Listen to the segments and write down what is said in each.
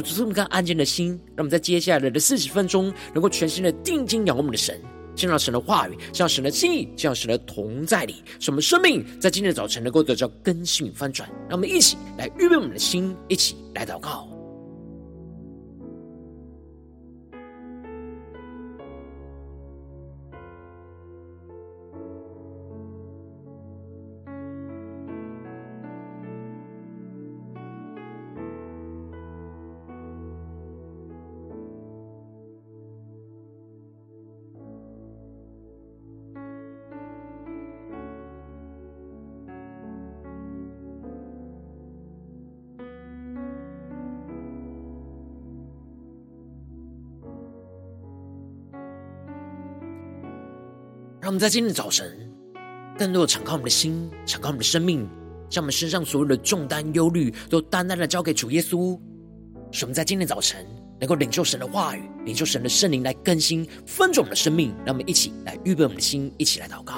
求主赐我们安静的心，让我们在接下来的四十分钟，能够全心的定睛仰望我们的神，见到神的话语，见到神的心意，见到神的同在里，使我们生命在今天的早晨能够得到更新与翻转。让我们一起来预备我们的心，一起来祷告。让我们在今天的早晨，更多的敞开我们的心，敞开我们的生命，将我们身上所有的重担、忧虑，都单单的交给主耶稣。使我们在今天的早晨，能够领受神的话语，领受神的圣灵来更新、分足我们的生命。让我们一起来预备我们的心，一起来祷告。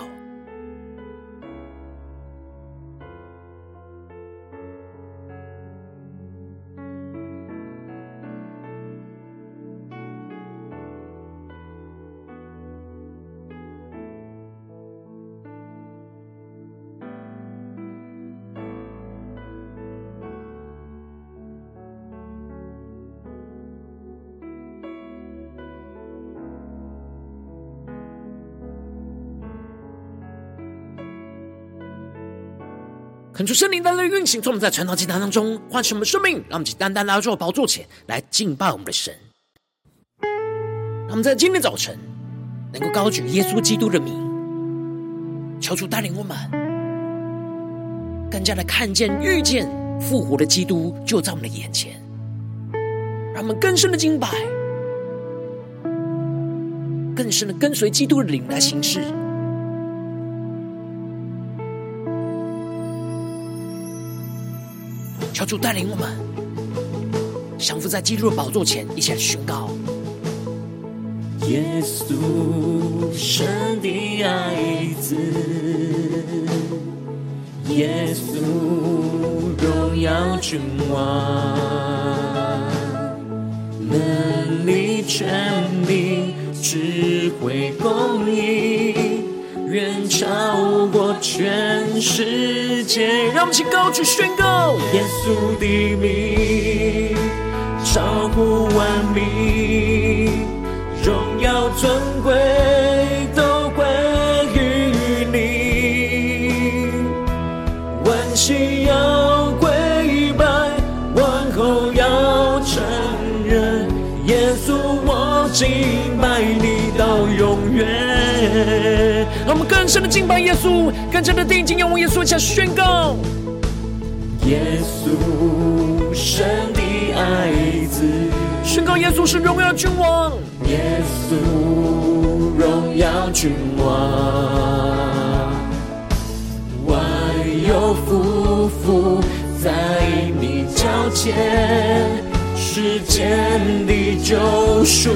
恳求圣灵单单运行，从我们在传道祭坛当中唤醒我们的生命，让我们去单单来到宝座前来敬拜我们的神。让我们在今天早晨能够高举耶稣基督的名，求主带领我们更加的看见、遇见复活的基督就在我们的眼前，让我们更深的敬拜，更深的跟随基督的灵来行事。求主带领我们，降服在基督的宝座前，一起来宣告：耶稣，神的爱子；耶稣，荣耀君王，能力、权柄、智慧、公义。远超过全世界，让我们一起高举宣告：耶稣的名超乎万名，荣耀尊贵都归于你，万膝要跪拜，万口要承认，耶稣我敬拜你到永。让我们更深的敬拜耶稣，更深的定睛仰望耶稣，向宣告：耶稣，神的爱子，宣告耶稣是荣耀君王，耶稣荣耀君王，万有匍匐在你脚前。世间的救赎。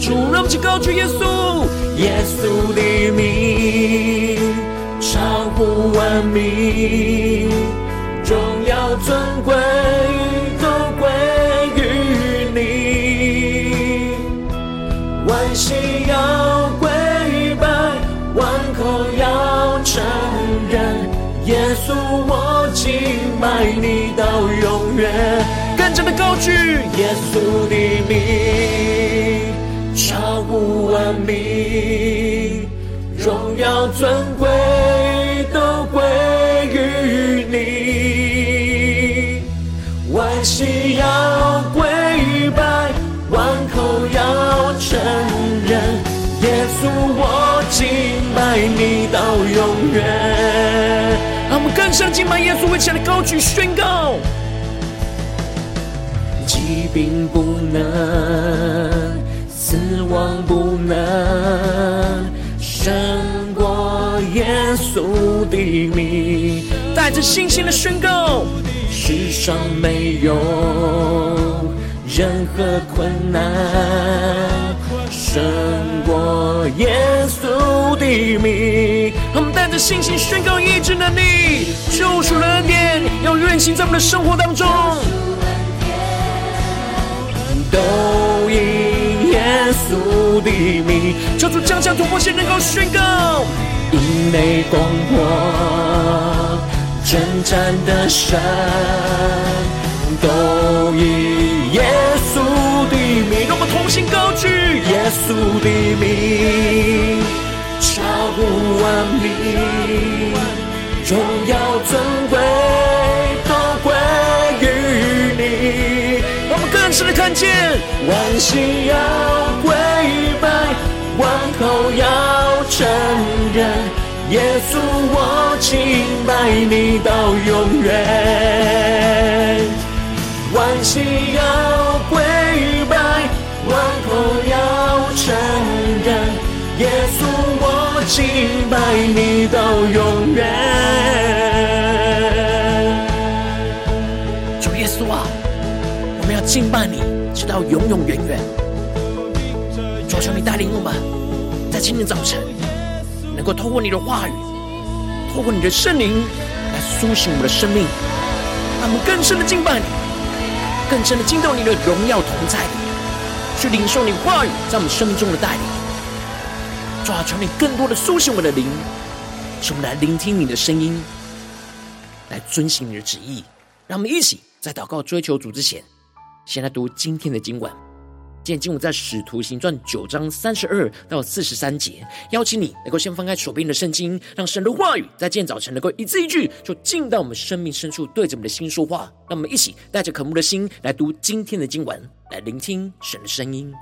主，让我们高举耶稣，耶稣的名超乎万名，荣耀尊贵都归于你，万膝要跪拜，万口要承认，耶稣我敬拜你到永远。真的高举耶稣的名，名，荣耀尊贵都归于你，万膝要跪拜，万口要承认，耶稣我敬拜你到永远。让我们更深敬拜耶稣，为起来高举宣告：疾病不能，死亡不能胜过耶稣的名。带着信心的宣告，世上没有任何困难。胜过耶稣的名，我们带着信心宣告医治能力，救赎的恩典要运行在我们的生活当中。都耶稣的名，求主将将突破线能够宣告，因为攻破征战的神，都以耶稣的名，让我们同心高举。耶稣的名超乎万名，荣耀尊贵见，万心要跪拜，万口要承认，耶稣我敬拜你到永远。万心要跪拜，万口要。承认耶稣，我敬拜你到永远。我们要敬拜你，直到永永远远。求求你带领我们，在今天早晨，能够透过你的话语，透过你的圣灵来苏醒我们的生命，让我们更深的敬拜你，更深的进到你的荣耀同在里。去领受你话语在我们生命中的带领，主啊，求你更多的苏醒我们的灵，使我们来聆听你的声音，来遵行你的旨意。让我们一起在祷告追求主之前，先来读今天的经文。今天经文在使徒行传九章三十二到四十三节。邀请你能够先翻开手边的圣经，让神的话语在今天早晨能够一字一句，就进到我们生命深处，对着我们的心说话。让我们一起带着渴慕的心来读今天的经文，来聆听神的声音。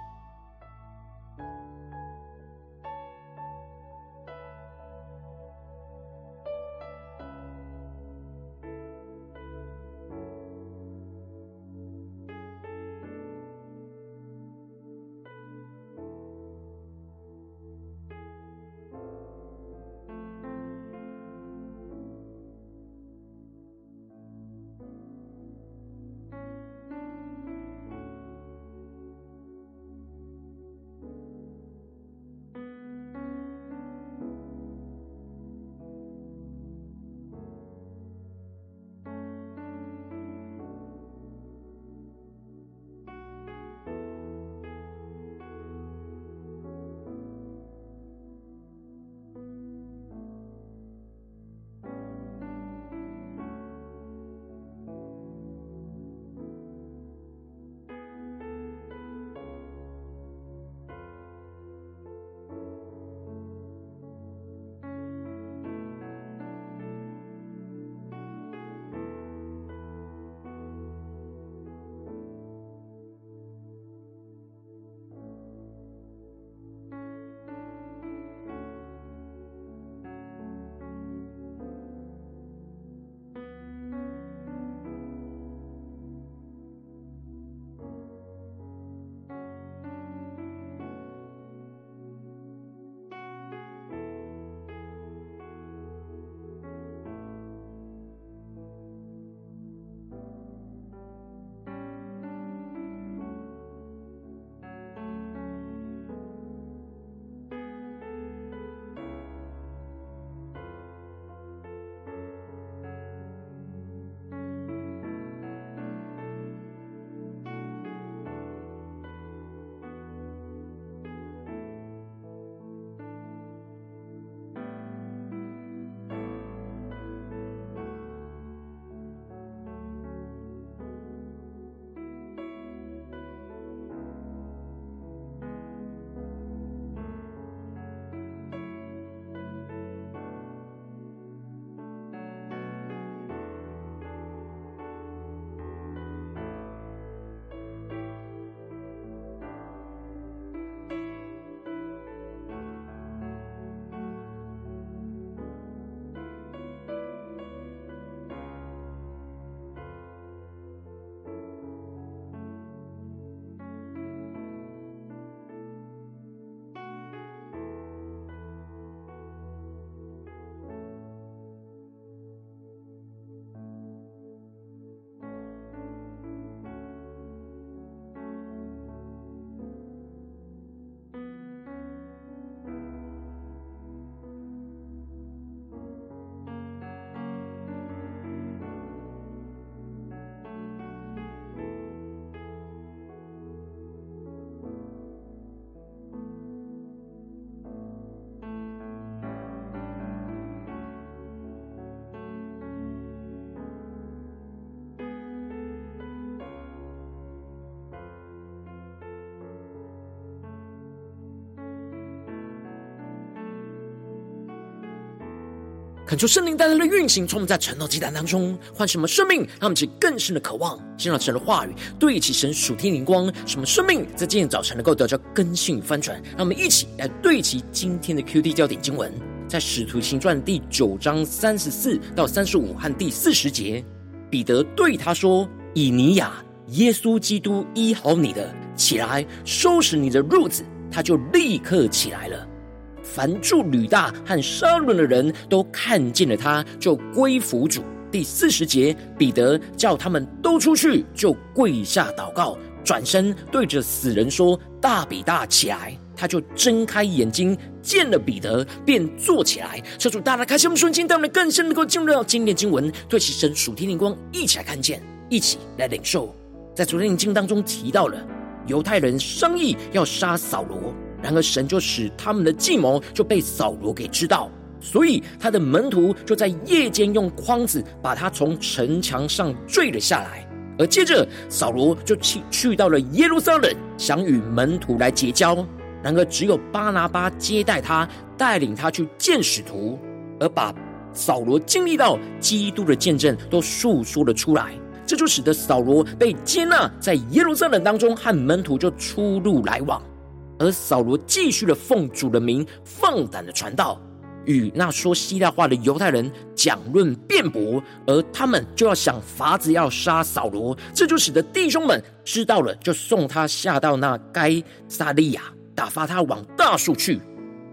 恳求圣灵带来的运行，从我们在晨祷祭坛当中唤什么生命，让我们起更深的渴望，进入神的话语，对齐神属天灵光，什么生命在今天早晨能够得到更新与翻转。让我们一起来对齐今天的 QD 焦点经文，在使徒行传第九章三十四到三十五和第四十节，彼得对他说：“以尼亚，耶稣基督医好你的，起来收拾你的褥子。”他就立刻起来了。凡住吕大和沙伦的人都看见了他，就归服主。第四十节，彼得叫他们都出去，就跪下祷告，转身对着死人说：“大比大，起来！”他就睁开眼睛，见了彼得，便坐起来。车主大大开心我们瞬间，让我们更深能够进入到今天经文，对其神属天灵光，一起来看见，一起来领受。在昨天的经当中提到了犹太人商议要杀扫罗。然而，神就使他们的计谋就被扫罗给知道，所以他的门徒就在夜间用筐子把他从城墙上坠了下来。而接着，扫罗就去去到了耶路撒冷，想与门徒来结交。然而，只有巴拿巴接待他，带领他去见使徒，而把扫罗经历到基督的见证都述说了出来。这就使得扫罗被接纳，在耶路撒冷当中和门徒就出入来往。而扫罗继续的奉主的名放胆的传道，与那说希腊话的犹太人讲论辩驳，而他们就要想法子要杀扫罗，这就使得弟兄们知道了，就送他下到那该撒利亚，打发他往大数去。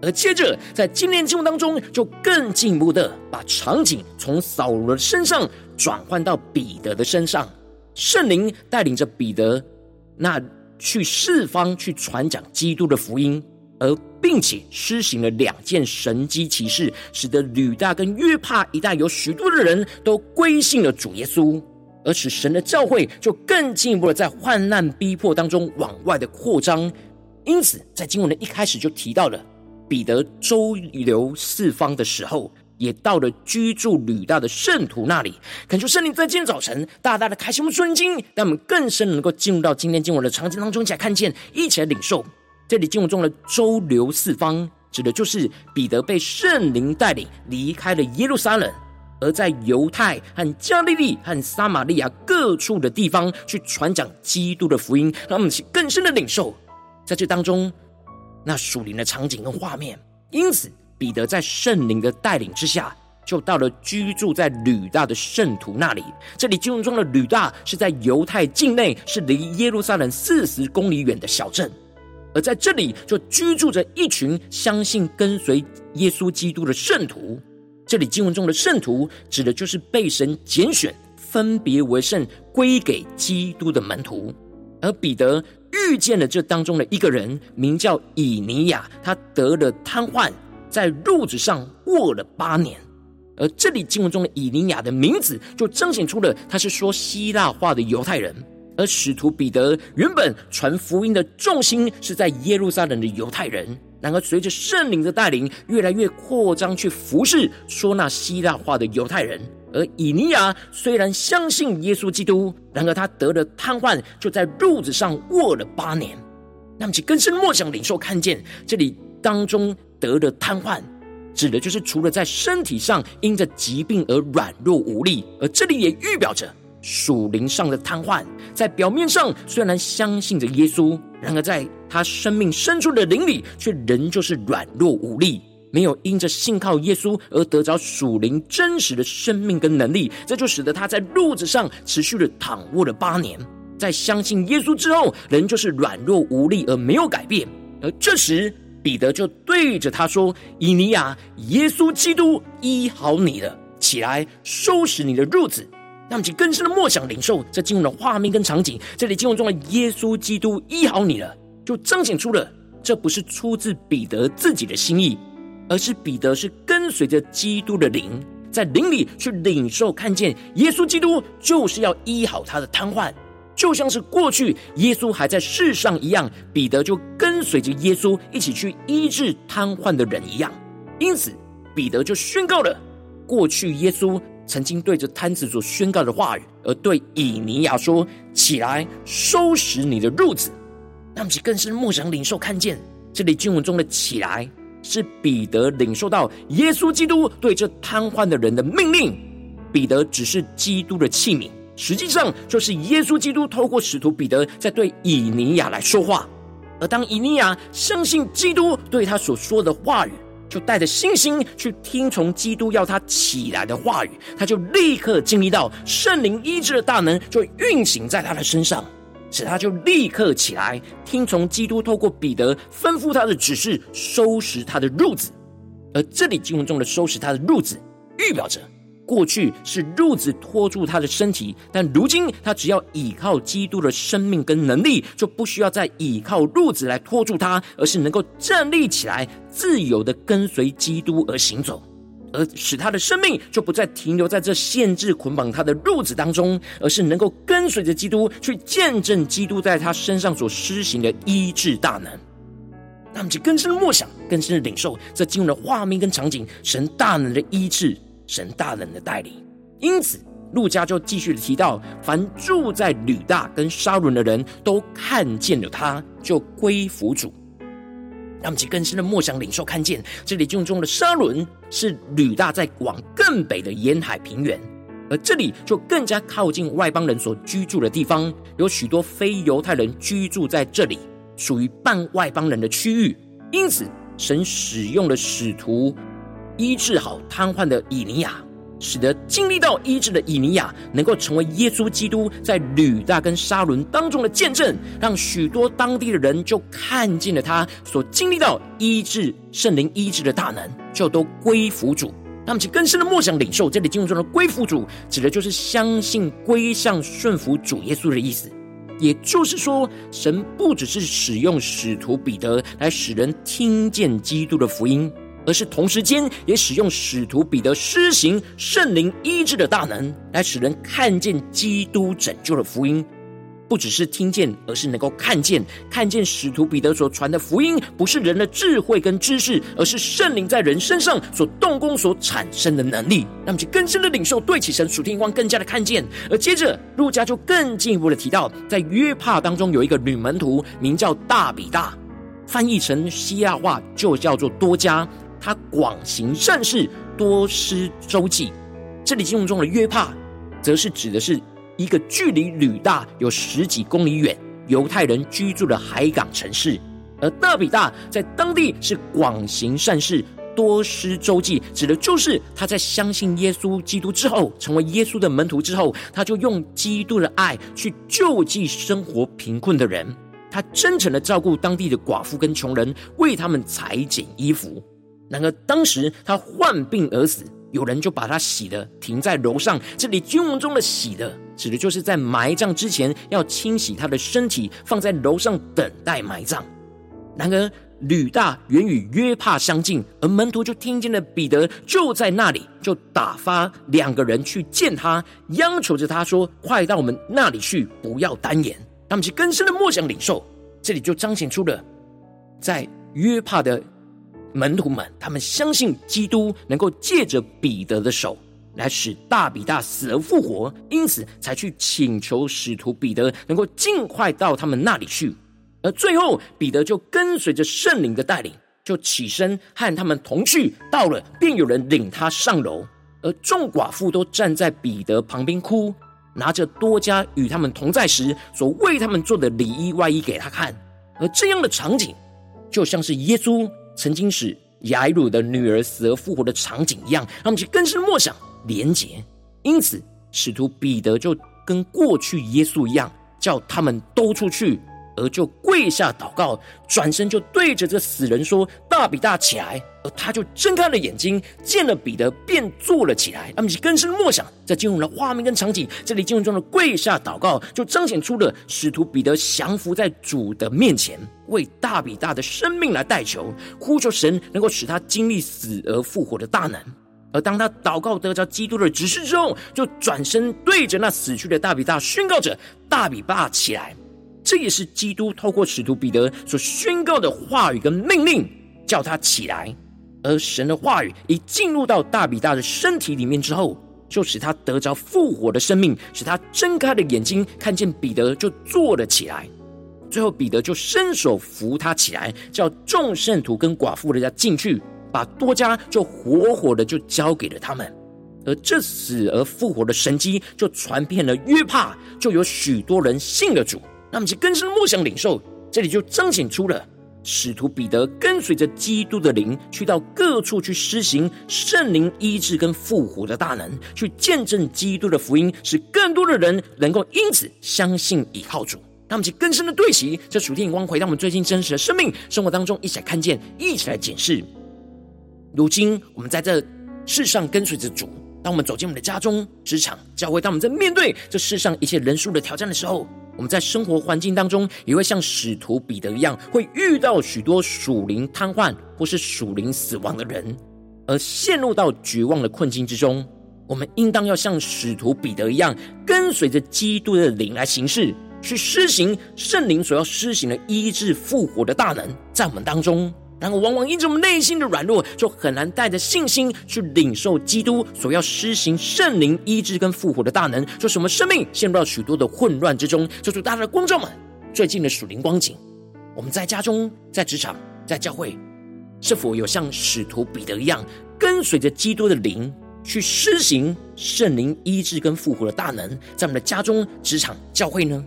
而接着在今天经文当中，就更进一步的把场景从扫罗的身上转换到彼得的身上，圣灵带领着彼得那。去四方去传讲基督的福音，而并且施行了两件神迹奇事，使得吕大跟约帕一带有许多的人都归信了主耶稣，而使神的教会就更进一步的在患难逼迫当中往外的扩张。因此，在经文的一开始就提到了彼得周游四方的时候。也到了居住吕大的圣徒那里，恳求圣灵在今天早晨大大的开启我们顺经，让我们更深能够进入到今天经文的场景当中，一起来看见，一起来领受。这里经文中的周游四方，指的就是彼得被圣灵带领离开了耶路撒冷，而在犹太和加利利和撒玛利亚各处的地方去传讲基督的福音，让我们去更深的领受在这当中那属灵的场景跟画面。因此。彼得在圣灵的带领之下，就到了居住在吕大的圣徒那里。这里经文中的吕大是在犹太境内，是离耶路撒冷四十公里远的小镇。而在这里就居住着一群相信跟随耶稣基督的圣徒。这里经文中的圣徒，指的就是被神拣选、分别为圣、归给基督的门徒。而彼得遇见了这当中的一个人，名叫以尼亚，他得了瘫痪。在褥子上卧了八年，而这里经文中的以尼亚的名字，就彰显出了他是说希腊话的犹太人。而使徒彼得原本传福音的重心是在耶路撒冷的犹太人，然而随着圣灵的带领，越来越扩张去服侍说那希腊话的犹太人。而以尼亚虽然相信耶稣基督，然而他得了瘫痪，就在褥子上卧了八年。那么，其更深默想领受看见这里当中。得了瘫痪，指的就是除了在身体上因着疾病而软弱无力，而这里也预表着属灵上的瘫痪。在表面上虽然相信着耶稣，然而在他生命深处的灵里，却仍旧是软弱无力，没有因着信靠耶稣而得着属灵真实的生命跟能力。这就使得他在褥子上持续的躺卧了八年。在相信耶稣之后，仍旧是软弱无力而没有改变。而这时，彼得就对着他说：“以尼亚，耶稣基督医好你了，起来收拾你的褥子。”让我们更深的默想领受这经文的画面跟场景。这里经文中的耶稣基督医好你了，就彰显出了这不是出自彼得自己的心意，而是彼得是跟随着基督的灵，在灵里去领受看见耶稣基督就是要医好他的瘫痪。就像是过去耶稣还在世上一样，彼得就跟随着耶稣一起去医治瘫痪的人一样。因此，彼得就宣告了过去耶稣曾经对着瘫子所宣告的话语，而对以尼亚说：“起来，收拾你的褥子。”那么，其更是默想领受看见这里经文中的“起来”，是彼得领受到耶稣基督对这瘫痪的人的命令。彼得只是基督的器皿，实际上就是耶稣基督透过使徒彼得在对以尼亚来说话。而当以尼亚相信基督对他所说的话语，就带着信心去听从基督要他起来的话语，他就立刻经历到圣灵医治的大能就运行在他的身上，使他就立刻起来听从基督透过彼得吩咐他的指示，收拾他的褥子。而这里经文中的收拾他的褥子，预表着。过去是褥子拖住他的身体，但如今他只要依靠基督的生命跟能力，就不需要再依靠褥子来拖住他，而是能够站立起来，自由的跟随基督而行走，而使他的生命就不再停留在这限制捆绑他的褥子当中，而是能够跟随着基督去见证基督在他身上所施行的医治大能。那么就更深的默想，更深的领受这经文的画面跟场景，神大能的医治。神大人的带领，因此路加就继续的提到，凡住在吕大跟沙伦的人都看见了他，就归服主。让我们更深的默想领受看见，这里经中的沙伦是吕大在往更北的沿海平原，而这里就更加靠近外邦人所居住的地方，有许多非犹太人居住在这里，属于半外邦人的区域。因此，神使用了使徒。医治好瘫痪的以尼亚，使得经历到医治的以尼亚能够成为耶稣基督在吕大跟沙伦当中的见证，让许多当地的人就看见了他所经历到医治圣灵医治的大能，就都归服主。他们其更深的梦想领受这里经文中的归服主，指的就是相信归向顺服主耶稣的意思。也就是说，神不只是使用使徒彼得来使人听见基督的福音。而是同时间也使用使徒彼得施行圣灵医治的大能，来使人看见基督拯救的福音。不只是听见，而是能够看见。看见使徒彼得所传的福音，不是人的智慧跟知识，而是圣灵在人身上所动工所产生的能力。让我们去更深的领受，对起神属天光更加的看见。而接着，路加就更进一步的提到，在约帕当中有一个女门徒，名叫大比大，翻译成希腊话就叫做多加。他广行善事，多施周济。这里经文中的约帕，则是指的是一个距离吕大有十几公里远、犹太人居住的海港城市。而大比大在当地是广行善事、多施周济，指的就是他在相信耶稣基督之后，成为耶稣的门徒之后，他就用基督的爱去救济生活贫困的人。他真诚的照顾当地的寡妇跟穷人，为他们裁剪衣服。然而，当时他患病而死，有人就把他洗的停在楼上。这里经文中的“洗的”，指的就是在埋葬之前要清洗他的身体，放在楼上等待埋葬。然而，吕大远与约帕相近，而门徒就听见了彼得就在那里，就打发两个人去见他，央求着他说：“快到我们那里去，不要单言。”他们是更深的默想领受，这里就彰显出了在约帕的。门徒们，他们相信基督能够借着彼得的手来使大比大死而复活，因此才去请求使徒彼得能够尽快到他们那里去。而最后，彼得就跟随着圣灵的带领，就起身和他们同去。到了，便有人领他上楼，而众寡妇都站在彼得旁边哭，拿着多加与他们同在时所为他们做的里衣外衣给他看。而这样的场景，就像是耶稣。曾经使雅鲁的女儿死而复活的场景一样，他们就更是默想连结。因此，使徒彼得就跟过去耶稣一样，叫他们都出去。而就跪下祷告，转身就对着这死人说：“大比大起来！”而他就睁开了眼睛，见了彼得，便坐了起来。他们就更深默想，在进入了画面跟场景，这里进入中的跪下祷告，就彰显出了使徒彼得降服在主的面前，为大比大的生命来代求，呼求神能够使他经历死而复活的大能。而当他祷告得着基督的指示之后，就转身对着那死去的大比大宣告着：“大比大起来！”这也是基督透过使徒彼得所宣告的话语跟命令，叫他起来。而神的话语一进入到大比大的身体里面之后，就使他得着复活的生命，使他睁开了眼睛，看见彼得就坐了起来。最后彼得就伸手扶他起来，叫众圣徒跟寡妇人家进去，把多加就活活的就交给了他们。而这死而复活的神迹就传遍了约帕，就有许多人信了主。那么其更深的默想领受，这里就彰显出了使徒彼得跟随着基督的灵，去到各处去施行圣灵医治跟复活的大能，去见证基督的福音，使更多的人能够因此相信倚靠主。那么其更深的对齐，这属天眼光回到我们最近真实的生命生活当中，一起来看见，一起来检视。如今我们在这世上跟随着主。当我们走进我们的家中、职场、教会，当我们在面对这世上一切人数的挑战的时候，我们在生活环境当中也会像使徒彼得一样，会遇到许多属灵瘫痪或是属灵死亡的人，而陷入到绝望的困境之中。我们应当要像使徒彼得一样，跟随着基督的灵来行事，去施行圣灵所要施行的医治复活的大能，在我们当中。然而，往往因着我们内心的软弱，就很难带着信心去领受基督所要施行圣灵医治跟复活的大能，就使我们生命陷入到许多的混乱之中。就主大大的光照们，最近的属灵光景，我们在家中、在职场、在教会，是否有像使徒彼得一样，跟随着基督的灵去施行圣灵医治跟复活的大能，在我们的家中、职场、教会呢？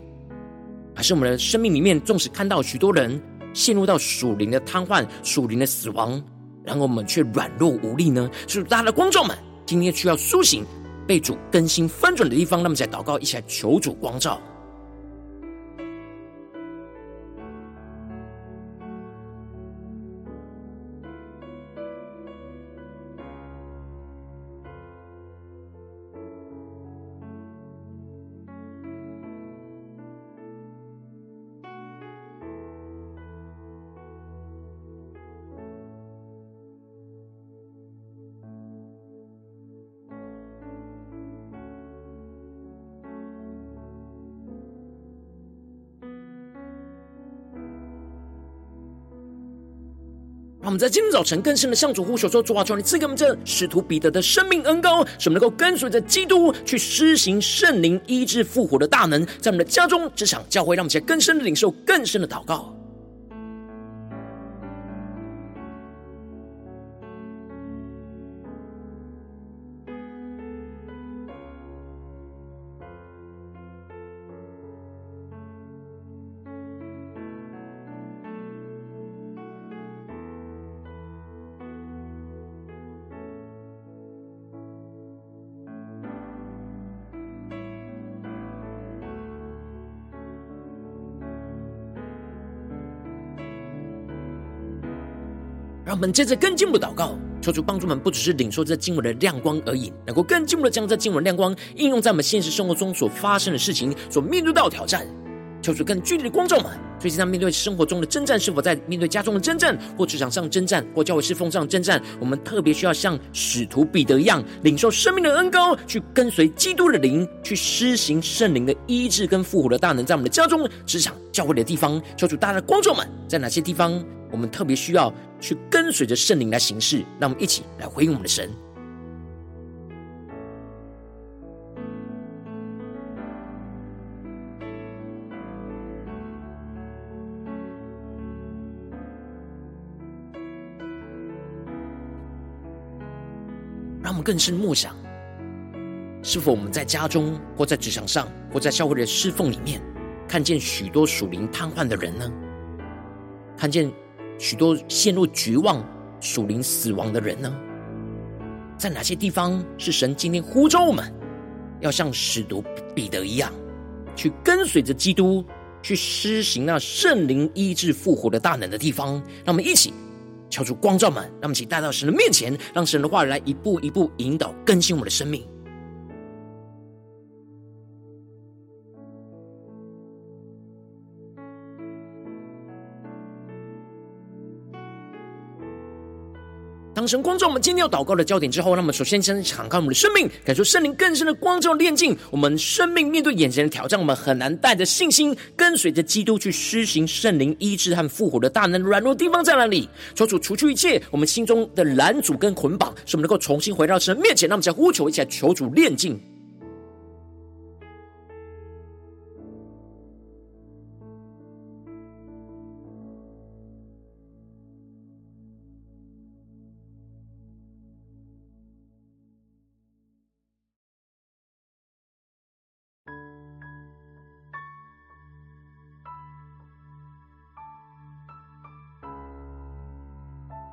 还是我们的生命里面，纵使看到许多人，陷入到属灵的瘫痪、属灵的死亡，然后我们却软弱无力呢？是，大家的观众们，今天需要苏醒、被主更新翻转的地方，那么在祷告，一起来求主光照。我们在今天早晨更深的向主呼求说：“主啊，求你赐给我们这使徒彼得的生命恩膏，使我们能够跟随着基督去施行圣灵医治复活的大能，在我们的家中、职场、教会，让我们在更深的领受、更深的祷告。”让我们接着更进步祷告，求主帮助我们，不只是领受这经文的亮光而已，能够更进步的将这经文亮光应用在我们现实生活中所发生的事情、所面对到的挑战。求主更具体的光照们，最近在面对生活中的征战，是否在面对家中的征战，或职场上征战，或教会侍奉上征战？我们特别需要像使徒彼得一样，领受生命的恩膏，去跟随基督的灵，去施行圣灵的医治跟复活的大能，在我们的家中、职场、教会的地方。求主大家的光照们，在哪些地方？我们特别需要去跟随着圣灵来行事，让我们一起来回应我们的神。让我们更深默想，是否我们在家中，或在职场上，或在教会的侍奉里面，看见许多属灵瘫痪的人呢？看见。许多陷入绝望、属灵死亡的人呢？在哪些地方是神今天呼召我们，要像使徒彼得一样，去跟随着基督，去施行那圣灵医治复活的大能的地方？让我们一起敲出光照们，让我们一起带到神的面前，让神的话来一步一步引导更新我们的生命。当神光照我们今天要祷告的焦点之后，那么首先先敞开我们的生命，感受圣灵更深的光照炼境我们生命。面对眼前的挑战，我们很难带着信心跟随着基督去施行圣灵医治和复活的大能。软弱地方在哪里？求主除去一切我们心中的拦阻跟捆绑，使我们能够重新回到神面前。让我们再呼求一起来，求主炼境。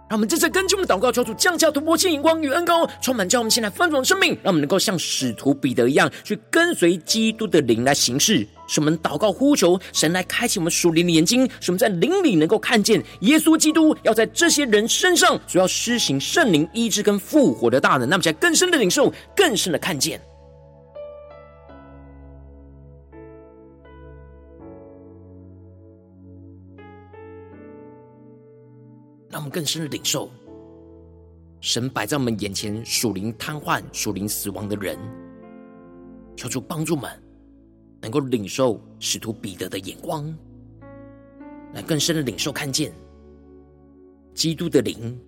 让我们这次跟进我们祷告，求主降下突破性眼光与恩膏，充满叫我们现在翻转生命，让我们能够像使徒彼得一样，去跟随基督的灵来行事。使我们祷告呼求神来开启我们属灵的眼睛，使我们在灵里能够看见耶稣基督要在这些人身上所要施行圣灵医治跟复活的大能，那么在更深的领受，更深的看见。更深的领受，神摆在我们眼前属灵瘫痪、属灵死亡的人，求主帮助们能够领受使徒彼得的眼光，来更深的领受看见基督的灵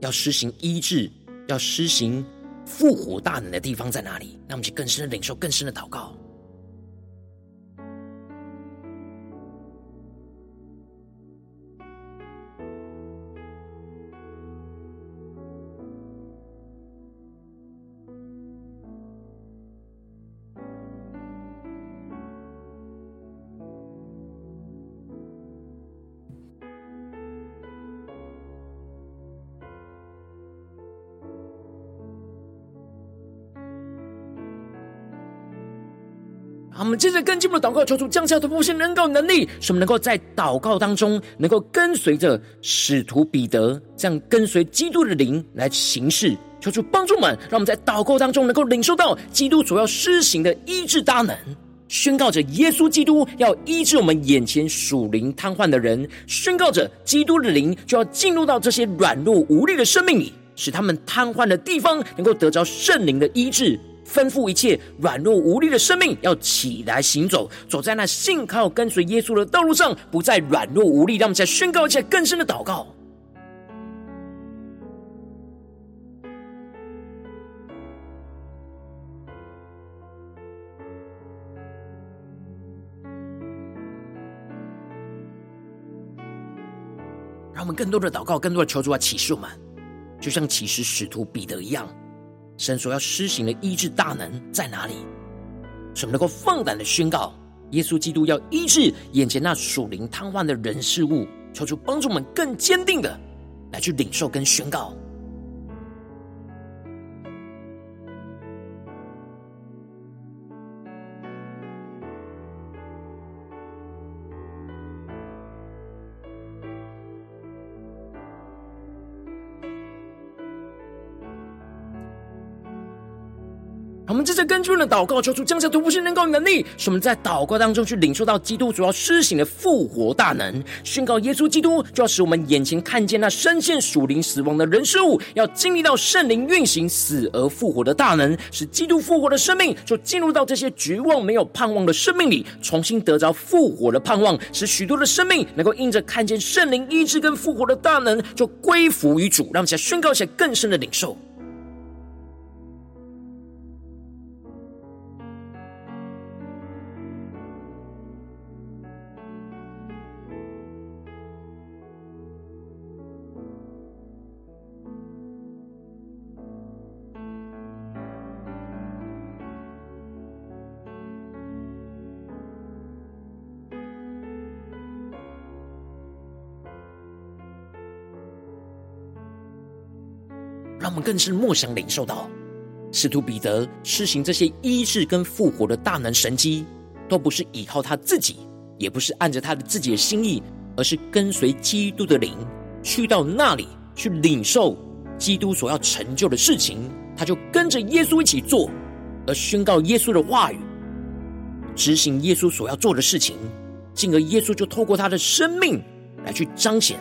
要施行医治、要施行复活大能的地方在哪里？让我们去更深的领受、更深的祷告。接着跟进我们的祷告，求主降下突破性能够能力，使我们能够在祷告当中，能够跟随着使徒彼得这样跟随基督的灵来行事。求主帮助们，让我们在祷告当中能够领受到基督所要施行的医治大能，宣告着耶稣基督要医治我们眼前属灵瘫痪的人，宣告着基督的灵就要进入到这些软弱无力的生命里，使他们瘫痪的地方能够得着圣灵的医治。吩咐一切软弱无力的生命要起来行走，走在那信靠跟随耶稣的道路上，不再软弱无力。让我们再宣告一下更深的祷告，让我们更多的祷告，更多的求主来启示我们，就像启示使徒彼得一样。神所要施行的医治大能在哪里？什么能够放胆的宣告，耶稣基督要医治眼前那属灵瘫痪的人事物，求主帮助我们更坚定的来去领受跟宣告。们接着跟进的祷告，求主降下突破性能够能力，使我们在祷告当中去领受到基督主要施行的复活大能，宣告耶稣基督就要使我们眼前看见那深陷属灵死亡的人事物，要经历到圣灵运行死而复活的大能，使基督复活的生命就进入到这些绝望没有盼望的生命里，重新得着复活的盼望，使许多的生命能够因着看见圣灵医治跟复活的大能，就归服于主，让我们来宣告一下更深的领受。更是默想领受到，使徒彼得施行这些医治跟复活的大能神迹，都不是依靠他自己，也不是按着他的自己的心意，而是跟随基督的灵，去到那里去领受基督所要成就的事情，他就跟着耶稣一起做，而宣告耶稣的话语，执行耶稣所要做的事情，进而耶稣就透过他的生命来去彰显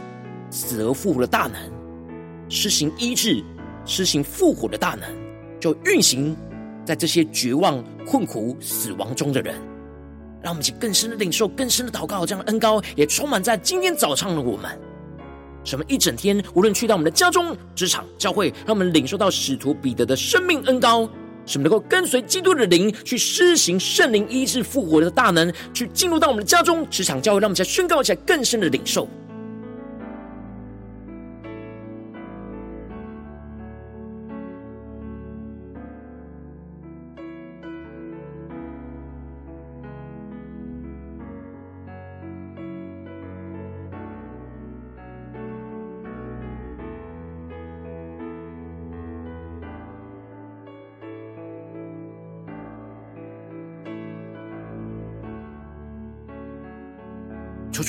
死而复活的大能，施行医治。施行复活的大能，就运行在这些绝望、困苦、死亡中的人。让我们去更深的领受、更深的祷告，这样的恩膏也充满在今天早上的我们。什么一整天，无论去到我们的家中、职场、教会，让我们领受到使徒彼得的生命恩膏，什么能够跟随基督的灵去施行圣灵医治复活的大能，去进入到我们的家中、职场、教会，让我们再宣告一下更深的领受。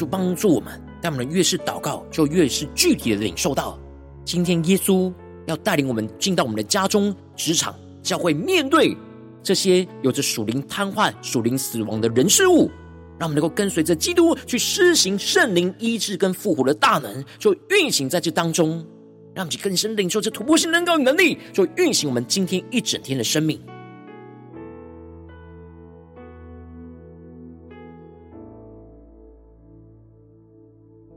求主帮助我们，但我们越是祷告，就越是具体的领受到，今天耶稣要带领我们进到我们的家中、职场、教会，面对这些有着属灵瘫痪、属灵死亡的人事物，让我们能够跟随着基督去施行圣灵医治跟复活的大能，就运行在这当中，让我们更深领受这突破性能够能力，就运行我们今天一整天的生命。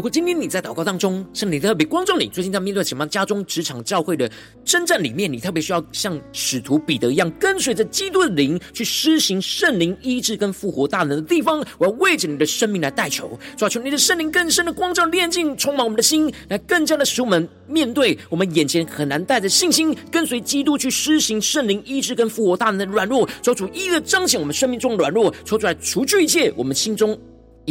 如果今天你在祷告当中，圣灵特别光照你，最近在面对什么家中、职场、教会的征战里面，你特别需要像使徒彼得一样，跟随着基督的灵去施行圣灵医治跟复活大能的地方，我要为着你的生命来代求，抓，求你的圣灵更深的光照、炼净、充满我们的心，来更加的使我们面对我们眼前很难带着信心跟随基督去施行圣灵医治跟复活大能的软弱，抓主一一的彰显我们生命中的软弱，抽出来除去一切我们心中。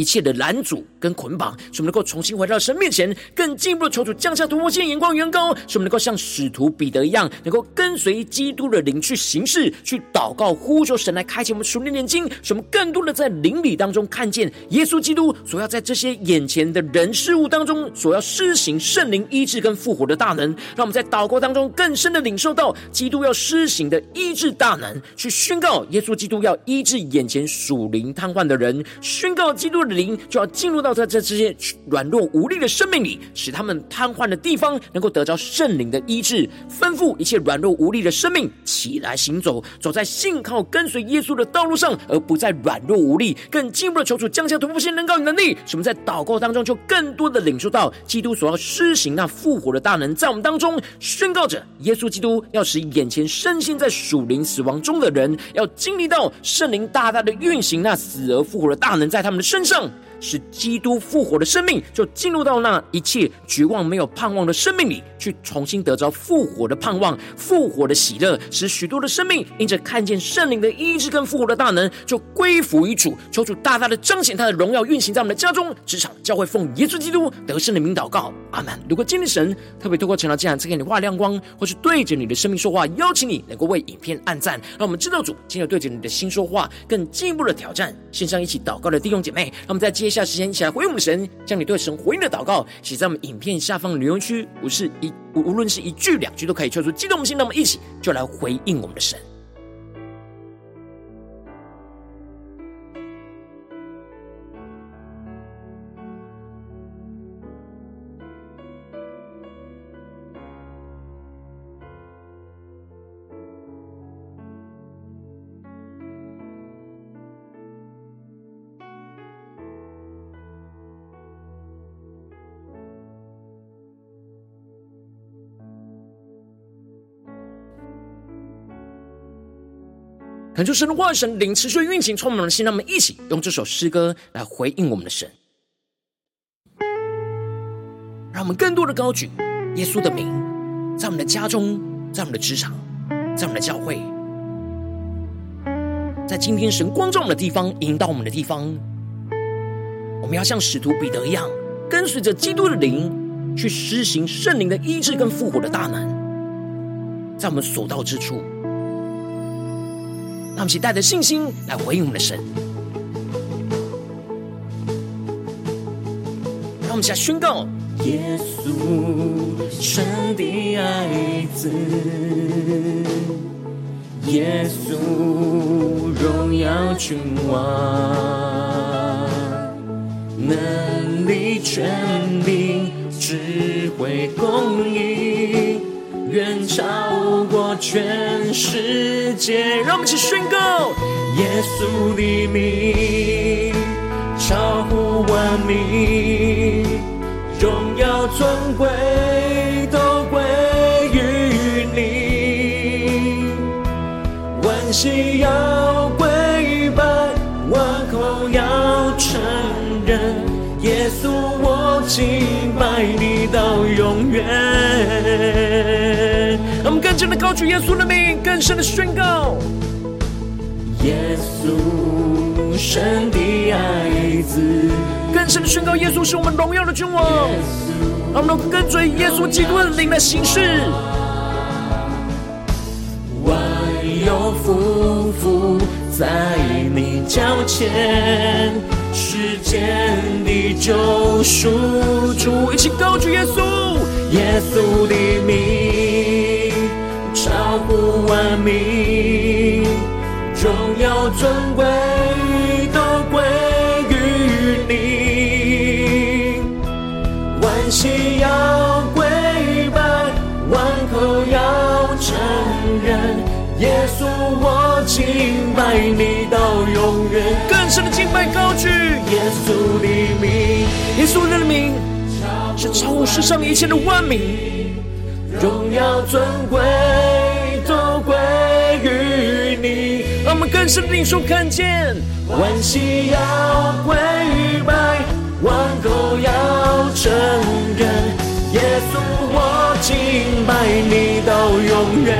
一切的拦阻跟捆绑，使我们能够重新回到神面前，更进一步的求主降下突破性眼光、远高，使我们能够像使徒彼得一样，能够跟随基督的灵去行事、去祷告、呼求神来开启我们属灵眼睛，使我们更多的在灵里当中看见耶稣基督所要在这些眼前的人事物当中所要施行圣灵医治跟复活的大能，让我们在祷告当中更深的领受到基督要施行的医治大能，去宣告耶稣基督要医治眼前属灵瘫痪的人，宣告基督灵就要进入到在这这些软弱无力的生命里，使他们瘫痪的地方能够得着圣灵的医治，吩咐一切软弱无力的生命起来行走，走在信靠跟随耶稣的道路上，而不再软弱无力。更进一步的求主降下突破性能高与能力，使我们在祷告当中就更多的领受到基督所要施行那复活的大能，在我们当中宣告着耶稣基督要使眼前深陷在属灵死亡中的人，要经历到圣灵大大的运行，那死而复活的大能在他们的身上。上.使基督复活的生命，就进入到那一切绝望没有盼望的生命里，去重新得着复活的盼望、复活的喜乐，使许多的生命因着看见圣灵的医治跟复活的大能，就归服于主。求主大大的彰显他的荣耀，运行在我们的家中、职场、教会，奉耶稣基督得胜的名祷告，阿门。如果今天神特别透过晨祷祭坛赐给你画亮光，或是对着你的生命说话，邀请你能够为影片按赞，让我们知道主今日对着你的心说话，更进一步的挑战。线上一起祷告的弟兄姐妹，让我们在接下时间一起来回应我们神，将你对神回应的祷告写在我们影片下方的留言区，不是一无论是一句两句都可以说出激动的心，那么一起就来回应我们的神。恳求神的话语、神灵持续运行，充满了心。让我们一起用这首诗歌来回应我们的神，让我们更多的高举耶稣的名，在我们的家中，在我们的职场，在我们的教会，在今天神光照我们的地方，引导我们的地方，我们要像使徒彼得一样，跟随着基督的灵，去施行圣灵的医治跟复活的大能，在我们所到之处。让我们起带着信心来回应我们的神，让我们一起来宣告：耶稣，神的爱子，耶稣，荣耀君王，能力、权柄、智慧、公义，远超过全世界。让我们一起宣告：耶稣的名，超乎万民，荣耀尊贵都归于你，万膝要稣我敬拜你到永远。让我们更深的高举耶稣的名，更深的宣告。耶稣，神的爱子，更深的宣告，耶稣是我们荣耀的君王。让我们能跟随耶稣基督的灵来行事。万有匍匐在你脚前，世间的救赎主，一起高举耶稣，耶稣的名，超乎万民。荣耀尊贵都归于你，万膝要跪拜，万口要承认，耶稣我敬拜你到永远。更深的敬拜高举耶稣的名，耶稣的名是超乎世上一切的万名，荣耀尊贵都归于你。让我们更深的领受看见，万膝要跪拜，万口要承认，耶稣我敬拜你到永远。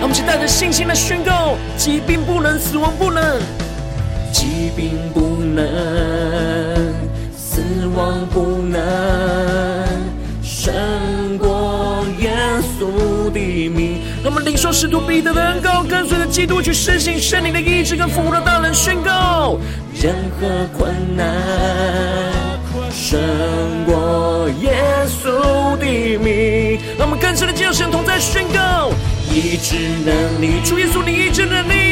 让我们去带着信心来宣告：疾病不能，死亡不能，病不能，死亡不能，胜过耶稣的名。让我们领受使徒彼得的恩膏，跟随着基督去实行圣灵的意志跟复活的大能宣告。任何困难胜过耶稣的名。让我们更深的进入神同在宣告，医治能力，主耶稣的医治能力，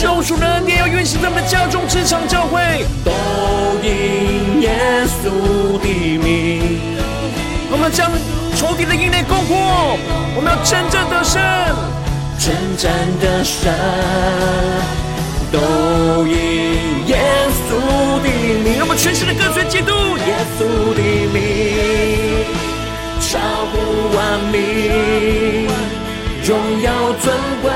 救赎的恩典要运行在我们的家中、职场、教会，都因耶稣的名。我们将仇敌的营垒攻破，我们要真正的胜，真正的胜，都因耶稣的名。让我们全心的跟随基督，耶稣的名，超乎万名，荣耀尊贵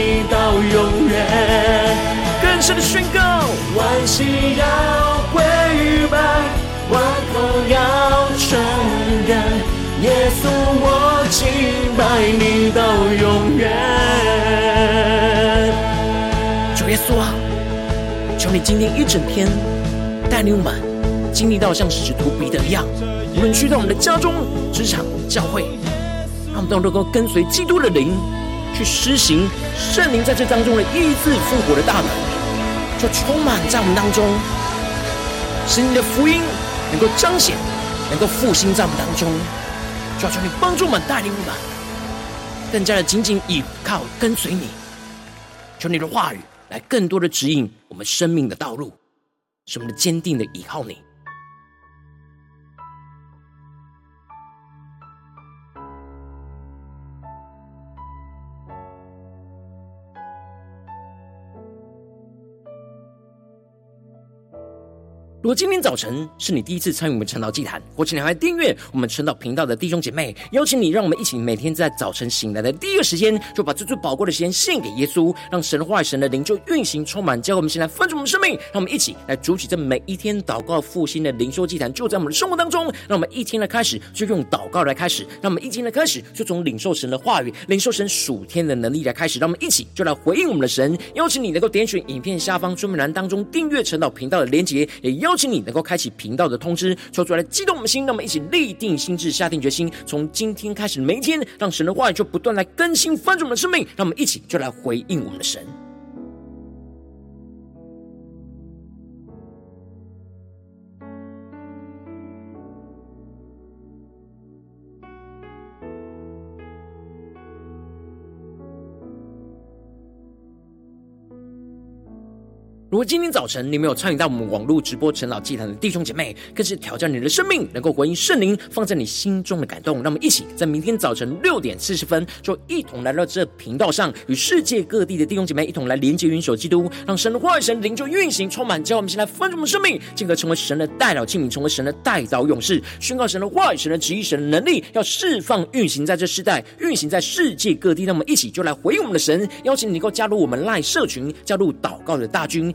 你到永远。更深的宣告，万膝要跪拜，万口要承认，耶稣我敬拜你到永远。主耶稣啊，求你今天一整天带领我们经历到像使徒彼得一样，无论去到我们的家中、职场、教会，让我们都能够跟随基督的灵去施行圣灵在这当中的医治复活的大能，就充满在我们当中，使你的福音能够彰显，能够复兴在我们当中。就要求你帮助我们，带领我们更加的紧紧依靠跟随你，求你的话语来更多的指引我们生命的道路，使我们的坚定的依靠你。如果今天早晨是你第一次参与我们晨祷祭坛，或请你来订阅我们晨祷频道的弟兄姐妹，邀请你，让我们一起每天在早晨醒来的第一个时间，就把这最宝贵的时间献给耶稣，让神的话、神的灵就运行充满，教我们现在分盛我们生命，让我们一起来筑起这每一天祷告复兴的灵修祭坛，就在我们的生活当中。让我们一天的开始就用祷告来开始，让我们一天的开始就从领受神的话语、领受神属天的能力来开始，让我们一起就来回应我们的神。邀请你能够点选影片下方说明栏当中订阅晨祷频道的连结，也邀。邀请你能够开启频道的通知，抽出来激动我们的心，让我们一起立定心智，下定决心，从今天开始每一天，让神的话语就不断来更新翻转我们的生命，让我们一起就来回应我们的神。如果今天早晨你没有参与到我们网络直播陈老祭坛的弟兄姐妹，更是挑战你的生命，能够回应圣灵放在你心中的感动。让我们一起在明天早晨六点四十分，就一同来到这频道上，与世界各地的弟兄姐妹一同来连接、云手基督，让神的话语、神灵就运行、充满，叫我们先来分盛我们生命，进而成为神的代祷器皿，成为神的代祷勇士，宣告神的话语、神的旨意、神的能力，要释放、运行在这世代，运行在世界各地。让我们一起就来回应我们的神，邀请你能够加入我们赖社群，加入祷告的大军。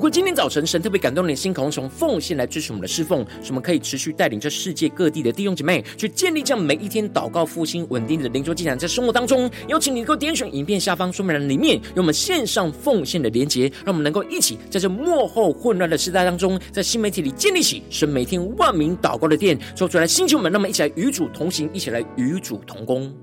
如果今天早晨神特别感动你的心，渴望从奉献来支持我们的侍奉，使我们可以持续带领这世界各地的弟兄姐妹去建立这样每一天祷告复兴稳定的灵修祭坛，在生活当中，邀请你能够点选影片下方说明栏里面有我们线上奉献的连结，让我们能够一起在这幕后混乱的时代当中，在新媒体里建立起神每天万名祷告的殿，说出来星球们，让我们一起来与主同行，一起来与主同工。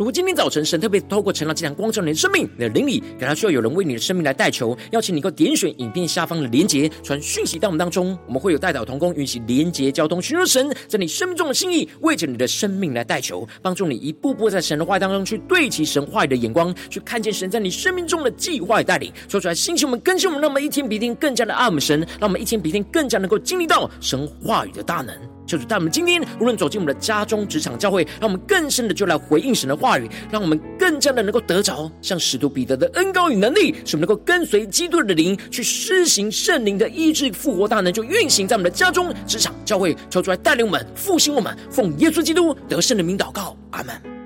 如果今天早晨神特别透过晨祷祭坛光照你的生命，你的灵里感到需要有人为你的生命来代求，邀请你能够点选影片下方的连结，传讯息到我们当中，我们会有代祷同工，与其连结交通，寻求神在你生命中的心意，为着你的生命来代求，帮助你一步步在神的话当中去对齐神话语的眼光，去看见神在你生命中的计划与带领，说出来，兴起我们更新我们，让我们一天比一天更加的爱我们神，让我们一天比一天更加能够经历到神话语的大能。就是在我们今天，无论走进我们的家中、职场、教会，让我们更深的就来回应神的话语，让我们更加的能够得着像使徒彼得的恩膏与能力，使我们能够跟随基督的灵去施行圣灵的医治复活大能，就运行在我们的家中、职场、教会，抽出来带领我们复兴我们，奉耶稣基督得胜的名祷告，阿门。